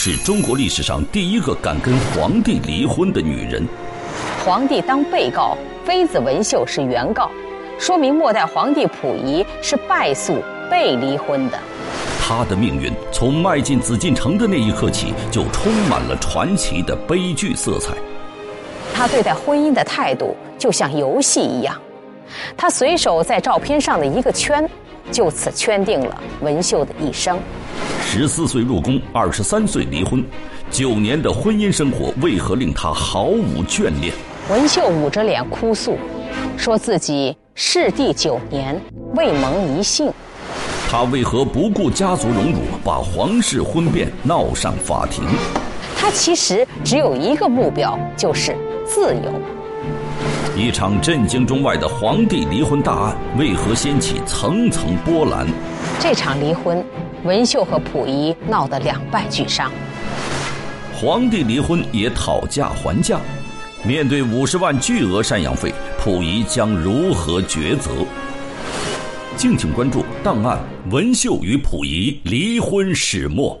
她是中国历史上第一个敢跟皇帝离婚的女人。皇帝当被告，妃子文秀是原告，说明末代皇帝溥仪是败诉被离婚的。她的命运从迈进紫禁城的那一刻起，就充满了传奇的悲剧色彩。她对待婚姻的态度就像游戏一样，她随手在照片上的一个圈，就此圈定了文秀的一生。十四岁入宫，二十三岁离婚，九年的婚姻生活为何令她毫无眷恋？文秀捂着脸哭诉，说自己侍帝九年未蒙一幸。她为何不顾家族荣辱，把皇室婚变闹上法庭？她其实只有一个目标，就是自由。一场震惊中外的皇帝离婚大案，为何掀起层层波澜？这场离婚，文秀和溥仪闹得两败俱伤。皇帝离婚也讨价还价。面对五十万巨额赡养费，溥仪将如何抉择？敬请关注《档案：文秀与溥仪离婚始末》。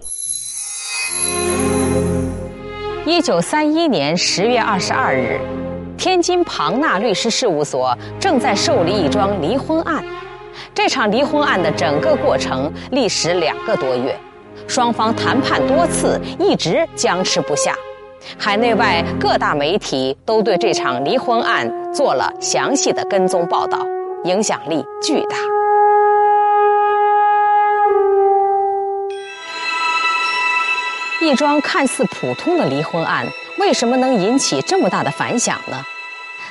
一九三一年十月二十二日，天津庞纳律师事务所正在受理一桩离婚案。这场离婚案的整个过程历时两个多月，双方谈判多次，一直僵持不下。海内外各大媒体都对这场离婚案做了详细的跟踪报道，影响力巨大。一桩看似普通的离婚案，为什么能引起这么大的反响呢？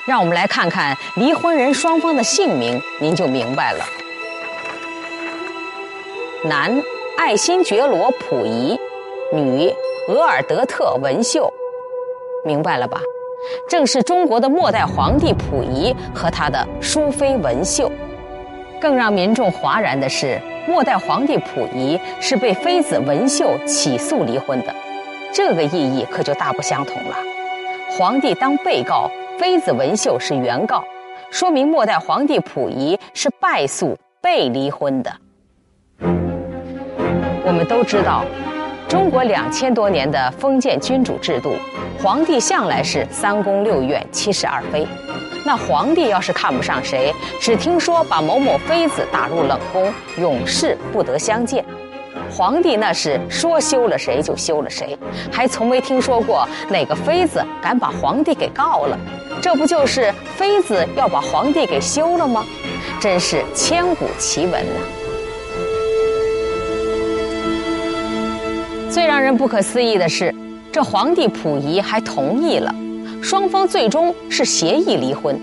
让我们来看看离婚人双方的姓名，您就明白了。男，爱新觉罗·溥仪；女，额尔德特·文秀。明白了吧？正是中国的末代皇帝溥仪和他的淑妃文秀。更让民众哗然的是，末代皇帝溥仪是被妃子文秀起诉离婚的，这个意义可就大不相同了。皇帝当被告，妃子文秀是原告，说明末代皇帝溥仪是败诉被离婚的。我们都知道。中国两千多年的封建君主制度，皇帝向来是三宫六院七十二妃。那皇帝要是看不上谁，只听说把某某妃子打入冷宫，永世不得相见。皇帝那是说休了谁就休了谁，还从没听说过哪个妃子敢把皇帝给告了。这不就是妃子要把皇帝给休了吗？真是千古奇闻呐！最让人不可思议的是，这皇帝溥仪还同意了，双方最终是协议离婚。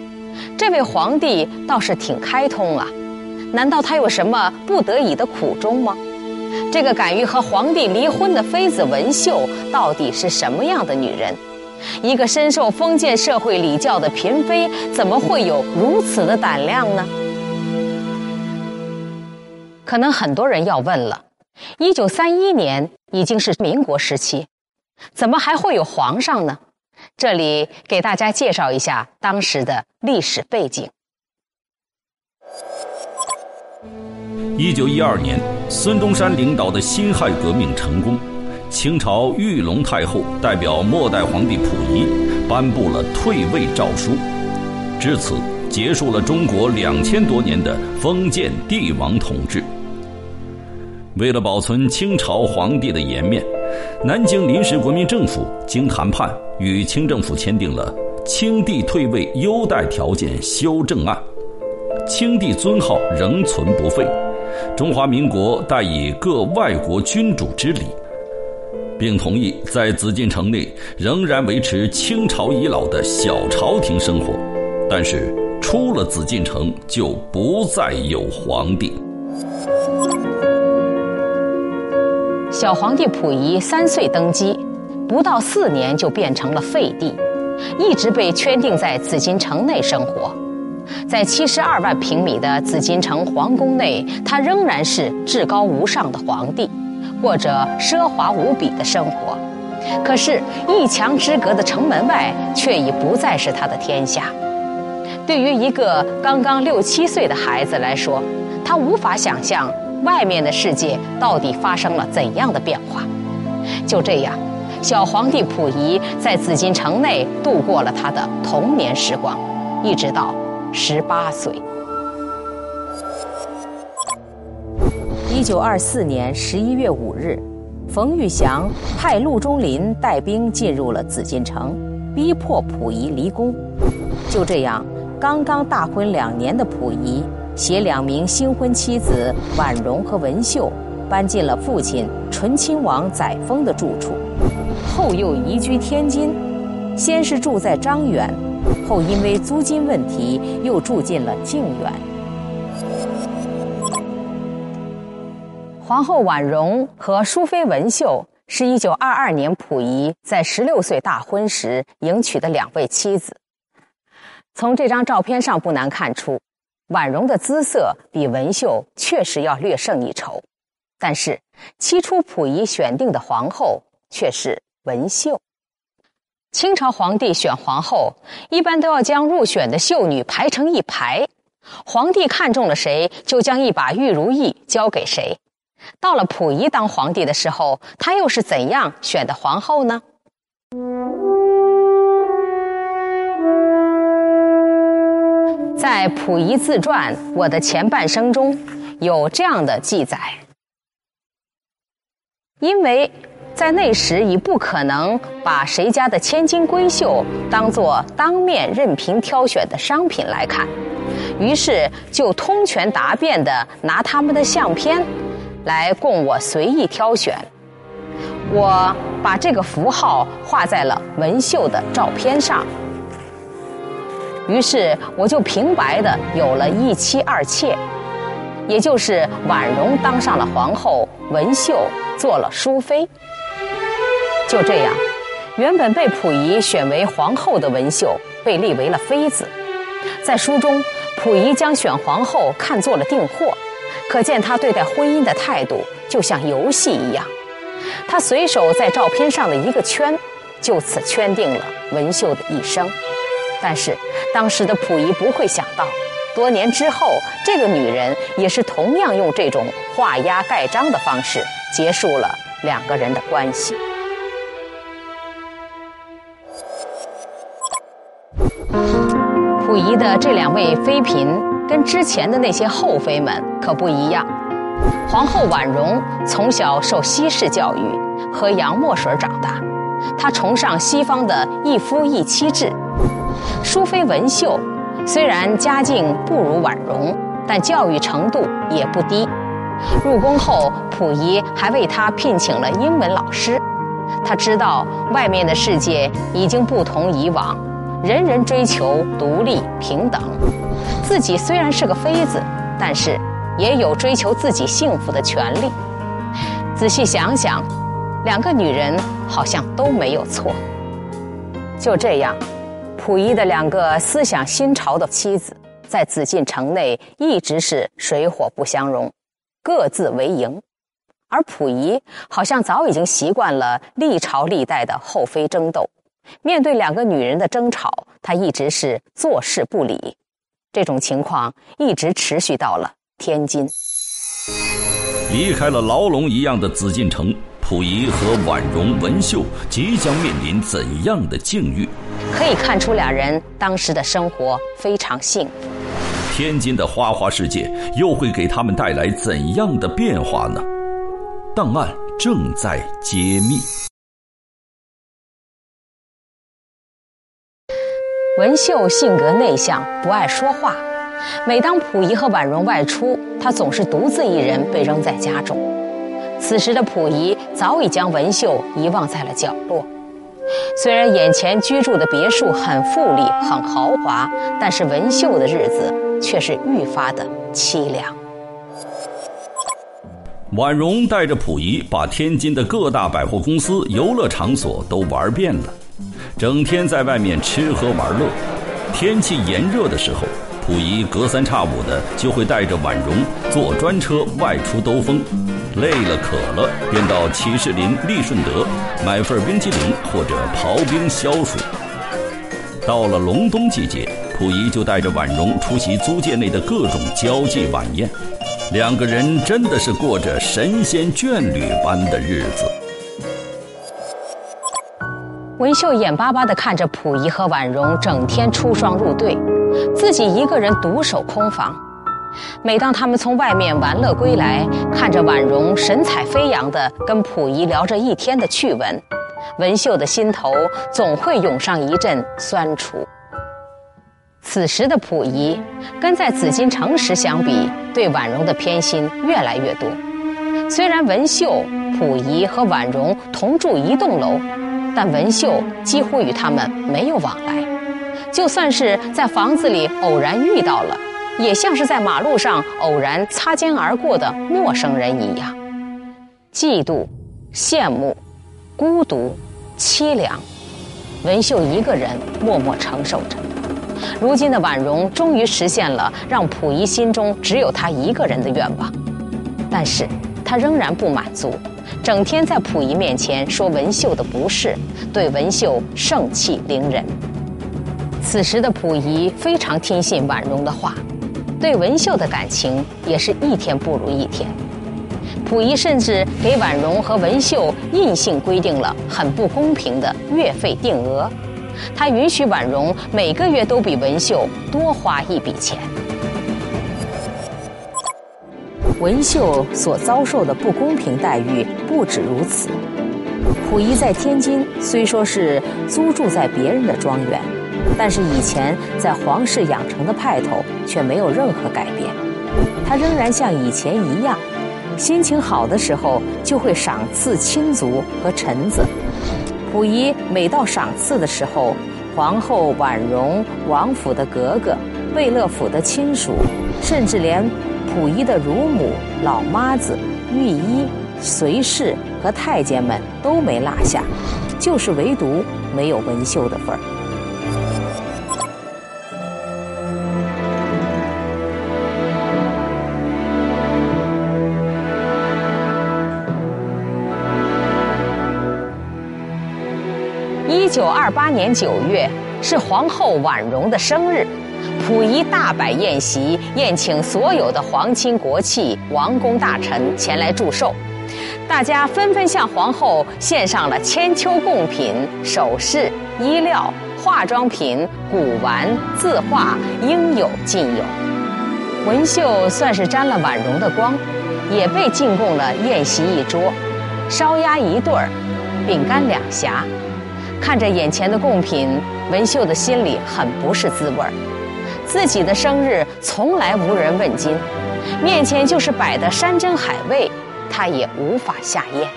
这位皇帝倒是挺开通啊，难道他有什么不得已的苦衷吗？这个敢于和皇帝离婚的妃子文秀到底是什么样的女人？一个深受封建社会礼教的嫔妃，怎么会有如此的胆量呢？可能很多人要问了。一九三一年已经是民国时期，怎么还会有皇上呢？这里给大家介绍一下当时的历史背景。一九一二年，孙中山领导的辛亥革命成功，清朝裕隆太后代表末代皇帝溥仪颁布了退位诏书，至此结束了中国两千多年的封建帝王统治。为了保存清朝皇帝的颜面，南京临时国民政府经谈判与清政府签订了《清帝退位优待条件修正案》，清帝尊号仍存不废，中华民国代以各外国君主之礼，并同意在紫禁城内仍然维持清朝遗老的小朝廷生活，但是出了紫禁城就不再有皇帝。小皇帝溥仪三岁登基，不到四年就变成了废帝，一直被圈定在紫禁城内生活。在七十二万平米的紫禁城皇宫内，他仍然是至高无上的皇帝，过着奢华无比的生活。可是，一墙之隔的城门外却已不再是他的天下。对于一个刚刚六七岁的孩子来说，他无法想象。外面的世界到底发生了怎样的变化？就这样，小皇帝溥仪在紫禁城内度过了他的童年时光，一直到十八岁。一九二四年十一月五日，冯玉祥派陆中麟带兵进入了紫禁城，逼迫溥仪离宫。就这样，刚刚大婚两年的溥仪，携两名新婚妻子婉容和文秀，搬进了父亲醇亲王载沣的住处，后又移居天津。先是住在张园，后因为租金问题，又住进了静园。皇后婉容和淑妃文秀是一九二二年溥仪在十六岁大婚时迎娶的两位妻子。从这张照片上不难看出，婉容的姿色比文秀确实要略胜一筹，但是起初溥仪选定的皇后却是文秀。清朝皇帝选皇后一般都要将入选的秀女排成一排，皇帝看中了谁，就将一把玉如意交给谁。到了溥仪当皇帝的时候，他又是怎样选的皇后呢？在溥仪自传《我的前半生》中，有这样的记载：因为在那时已不可能把谁家的千金闺秀当做当面任凭挑选的商品来看，于是就通权达变的拿他们的相片。来供我随意挑选，我把这个符号画在了文秀的照片上，于是我就平白的有了一妻二妾，也就是婉容当上了皇后，文秀做了淑妃。就这样，原本被溥仪选为皇后的文秀被立为了妃子，在书中，溥仪将选皇后看作了订货。可见他对待婚姻的态度就像游戏一样，他随手在照片上的一个圈，就此圈定了文秀的一生。但是当时的溥仪不会想到，多年之后，这个女人也是同样用这种画押盖章的方式结束了两个人的关系。溥仪的这两位妃嫔。跟之前的那些后妃们可不一样，皇后婉容从小受西式教育，喝洋墨水长大，她崇尚西方的一夫一妻制。淑妃文秀虽然家境不如婉容，但教育程度也不低。入宫后，溥仪还为她聘请了英文老师。他知道外面的世界已经不同以往，人人追求独立平等。自己虽然是个妃子，但是也有追求自己幸福的权利。仔细想想，两个女人好像都没有错。就这样，溥仪的两个思想新潮的妻子，在紫禁城内一直是水火不相容，各自为营。而溥仪好像早已经习惯了历朝历代的后妃争斗，面对两个女人的争吵，他一直是坐视不理。这种情况一直持续到了天津。离开了牢笼一样的紫禁城，溥仪和婉容、文秀即将面临怎样的境遇？可以看出，两人当时的生活非常幸福。天津的花花世界又会给他们带来怎样的变化呢？档案正在揭秘。文秀性格内向，不爱说话。每当溥仪和婉容外出，她总是独自一人被扔在家中。此时的溥仪早已将文秀遗忘在了角落。虽然眼前居住的别墅很富丽、很豪华，但是文秀的日子却是愈发的凄凉。婉容带着溥仪把天津的各大百货公司、游乐场所都玩遍了。整天在外面吃喝玩乐，天气炎热的时候，溥仪隔三差五的就会带着婉容坐专车外出兜风，累了渴了便到启士林、利顺德买份冰淇淋或者刨冰消暑。到了隆冬季节，溥仪就带着婉容出席租界内的各种交际晚宴，两个人真的是过着神仙眷侣般的日子。文秀眼巴巴地看着溥仪和婉容整天出双入对，自己一个人独守空房。每当他们从外面玩乐归来，看着婉容神采飞扬地跟溥仪聊着一天的趣闻，文秀的心头总会涌上一阵酸楚。此时的溥仪，跟在紫禁城时相比，对婉容的偏心越来越多。虽然文秀、溥仪和婉容同住一栋楼。但文秀几乎与他们没有往来，就算是在房子里偶然遇到了，也像是在马路上偶然擦肩而过的陌生人一样。嫉妒、羡慕、孤独、凄凉，文秀一个人默默承受着。如今的婉容终于实现了让溥仪心中只有他一个人的愿望，但是他仍然不满足。整天在溥仪面前说文秀的不是，对文秀盛气凌人。此时的溥仪非常听信婉容的话，对文秀的感情也是一天不如一天。溥仪甚至给婉容和文秀硬性规定了很不公平的月费定额，他允许婉容每个月都比文秀多花一笔钱。文秀所遭受的不公平待遇不止如此。溥仪在天津虽说是租住在别人的庄园，但是以前在皇室养成的派头却没有任何改变。他仍然像以前一样，心情好的时候就会赏赐亲族和臣子。溥仪每到赏赐的时候，皇后婉容、王府的格格、贝勒府的亲属，甚至连。溥仪的乳母、老妈子、御医、随侍和太监们都没落下，就是唯独没有文秀的份儿。一九二八年九月是皇后婉容的生日。溥仪大摆宴席，宴请所有的皇亲国戚、王公大臣前来祝寿，大家纷纷向皇后献上了千秋贡品、首饰、衣料、化妆品、古玩、字画，应有尽有。文秀算是沾了婉容的光，也被进贡了宴席一桌，烧鸭一对儿，饼干两匣。看着眼前的贡品，文秀的心里很不是滋味儿。自己的生日从来无人问津，面前就是摆的山珍海味，他也无法下咽。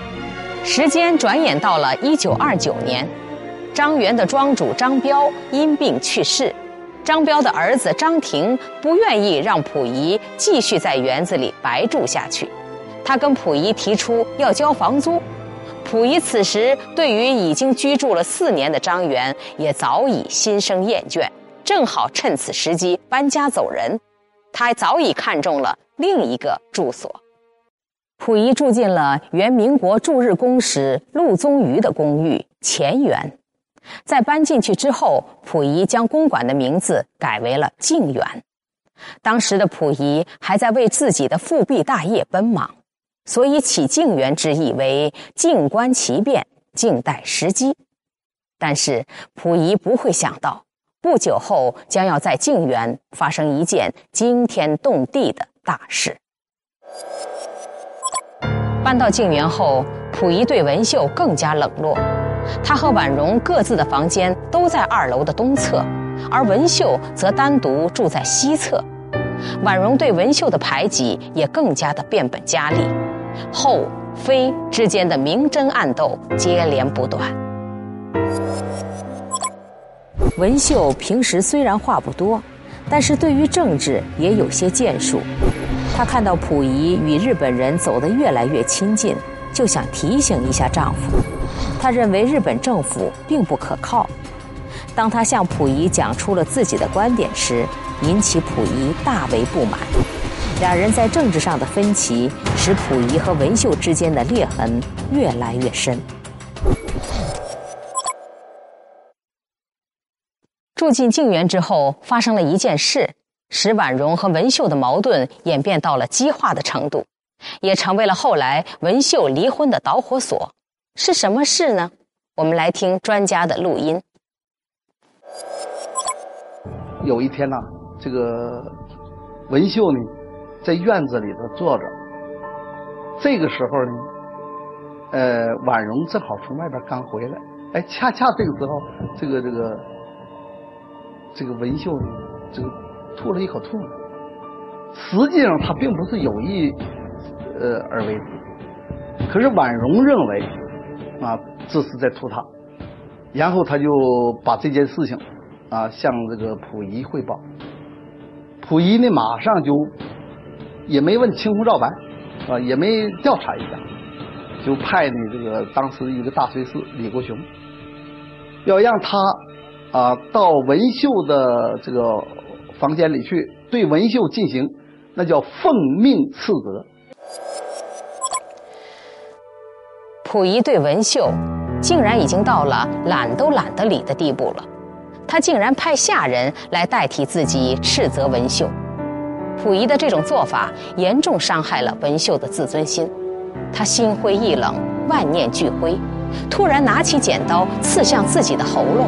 时间转眼到了一九二九年，张园的庄主张彪因病去世，张彪的儿子张廷不愿意让溥仪继续在园子里白住下去，他跟溥仪提出要交房租。溥仪此时对于已经居住了四年的张园也早已心生厌倦。正好趁此时机搬家走人，他早已看中了另一个住所。溥仪住进了原民国驻日公使陆宗舆的公寓乾园，在搬进去之后，溥仪将公馆的名字改为了静园。当时的溥仪还在为自己的复辟大业奔忙，所以起静园之意为静观其变，静待时机。但是溥仪不会想到。不久后，将要在静园发生一件惊天动地的大事。搬到静园后，溥仪对文秀更加冷落。他和婉容各自的房间都在二楼的东侧，而文秀则单独住在西侧。婉容对文秀的排挤也更加的变本加厉，后妃之间的明争暗斗接连不断。文秀平时虽然话不多，但是对于政治也有些建树。她看到溥仪与日本人走得越来越亲近，就想提醒一下丈夫。她认为日本政府并不可靠。当她向溥仪讲出了自己的观点时，引起溥仪大为不满。两人在政治上的分歧，使溥仪和文秀之间的裂痕越来越深。住进静园之后，发生了一件事，使婉容和文秀的矛盾演变到了激化的程度，也成为了后来文秀离婚的导火索。是什么事呢？我们来听专家的录音。有一天呢，这个文秀呢，在院子里头坐着。这个时候呢，呃，婉容正好从外边刚回来。哎，恰恰这个时候，这个这个这个文秀呢，这个吐了一口唾沫。实际上他并不是有意呃而为之，可是婉容认为啊这是在吐他，然后他就把这件事情。啊，向这个溥仪汇报，溥仪呢马上就也没问青红皂白，啊，也没调查一下，就派呢这个当时一个大学士李国雄，要让他啊到文秀的这个房间里去，对文秀进行那叫奉命斥责。溥仪对文秀竟然已经到了懒都懒得理的地步了。他竟然派下人来代替自己斥责文秀，溥仪的这种做法严重伤害了文秀的自尊心，他心灰意冷，万念俱灰，突然拿起剪刀刺向自己的喉咙，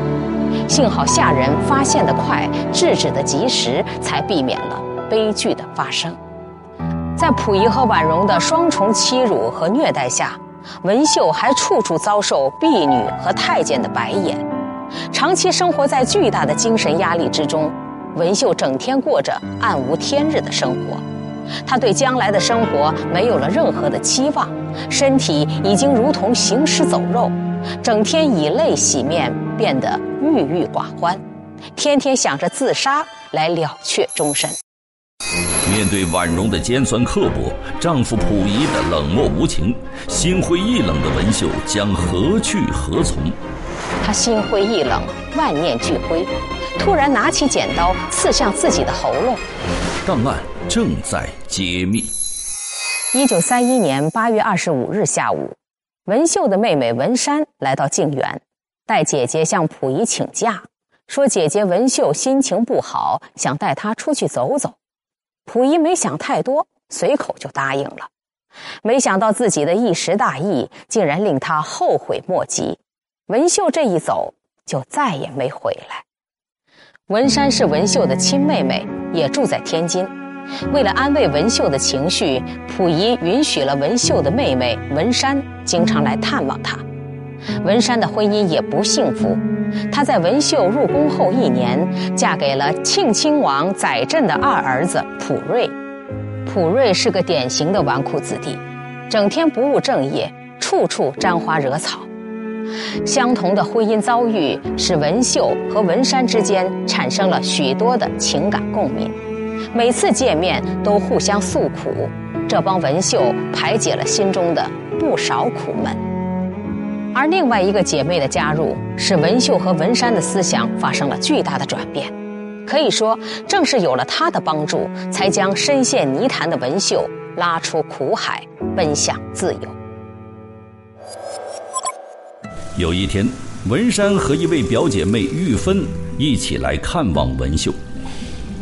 幸好下人发现的快，制止的及时，才避免了悲剧的发生。在溥仪和婉容的双重欺辱和虐待下，文秀还处处遭受婢女和太监的白眼。长期生活在巨大的精神压力之中，文秀整天过着暗无天日的生活。他对将来的生活没有了任何的期望，身体已经如同行尸走肉，整天以泪洗面，变得郁郁寡欢，天天想着自杀来了却终身。面对婉容的尖酸刻薄，丈夫溥仪的冷漠无情，心灰意冷的文秀将何去何从？她心灰意冷，万念俱灰，突然拿起剪刀刺向自己的喉咙。档案正在揭秘。一九三一年八月二十五日下午，文秀的妹妹文山来到静园，带姐姐向溥仪请假，说姐姐文秀心情不好，想带她出去走走。溥仪没想太多，随口就答应了。没想到自己的一时大意，竟然令他后悔莫及。文秀这一走，就再也没回来。文山是文秀的亲妹妹，也住在天津。为了安慰文秀的情绪，溥仪允许了文秀的妹妹文山经常来探望她。文山的婚姻也不幸福，她在文秀入宫后一年，嫁给了庆亲王载振的二儿子溥瑞。溥瑞是个典型的纨绔子弟，整天不务正业，处处沾花惹草。相同的婚姻遭遇，使文秀和文山之间产生了许多的情感共鸣。每次见面都互相诉苦，这帮文秀排解了心中的不少苦闷。而另外一个姐妹的加入，使文秀和文山的思想发生了巨大的转变。可以说，正是有了她的帮助，才将深陷泥潭的文秀拉出苦海，奔向自由。有一天，文山和一位表姐妹玉芬一起来看望文秀。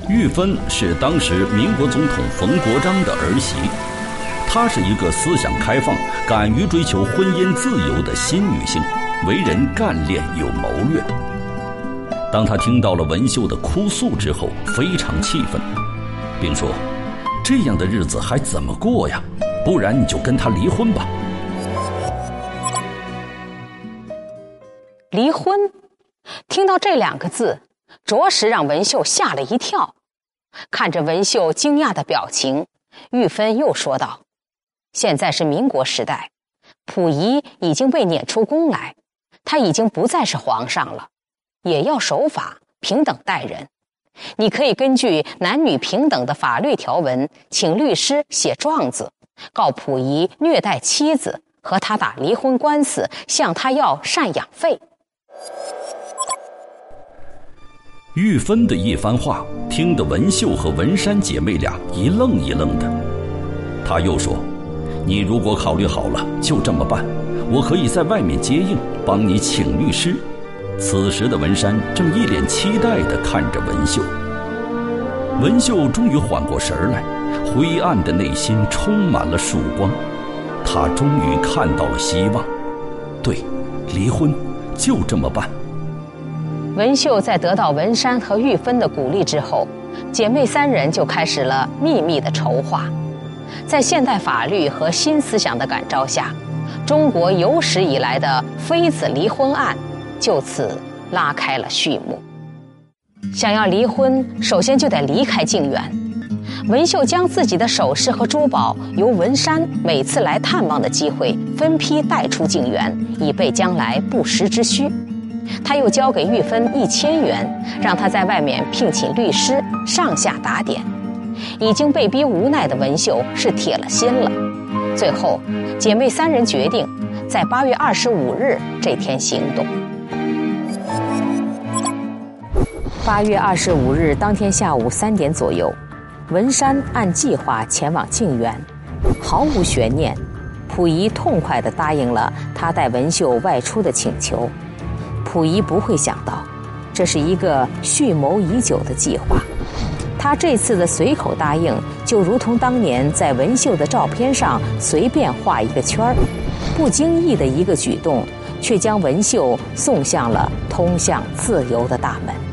玉芬是当时民国总统冯国璋的儿媳，她是一个思想开放、敢于追求婚姻自由的新女性，为人干练有谋略。当她听到了文秀的哭诉之后，非常气愤，并说：“这样的日子还怎么过呀？不然你就跟他离婚吧。”离婚，听到这两个字，着实让文秀吓了一跳。看着文秀惊讶的表情，玉芬又说道：“现在是民国时代，溥仪已经被撵出宫来，他已经不再是皇上了，也要守法，平等待人。你可以根据男女平等的法律条文，请律师写状子，告溥仪虐待妻子，和他打离婚官司，向他要赡养费。”玉芬的一番话，听得文秀和文山姐妹俩一愣一愣的。她又说：“你如果考虑好了，就这么办，我可以在外面接应，帮你请律师。”此时的文山正一脸期待地看着文秀。文秀终于缓过神来，灰暗的内心充满了曙光，她终于看到了希望。对，离婚。就这么办。文秀在得到文山和玉芬的鼓励之后，姐妹三人就开始了秘密的筹划。在现代法律和新思想的感召下，中国有史以来的妃子离婚案就此拉开了序幕。想要离婚，首先就得离开静园。文秀将自己的首饰和珠宝由文山每次来探望的机会分批带出静园，以备将来不时之需。他又交给玉芬一千元，让她在外面聘请律师，上下打点。已经被逼无奈的文秀是铁了心了。最后，姐妹三人决定在八月二十五日这天行动。八月二十五日当天下午三点左右，文山按计划前往静园，毫无悬念，溥仪痛快地答应了他带文秀外出的请求。溥仪不会想到，这是一个蓄谋已久的计划。他这次的随口答应，就如同当年在文秀的照片上随便画一个圈儿，不经意的一个举动，却将文秀送向了通向自由的大门。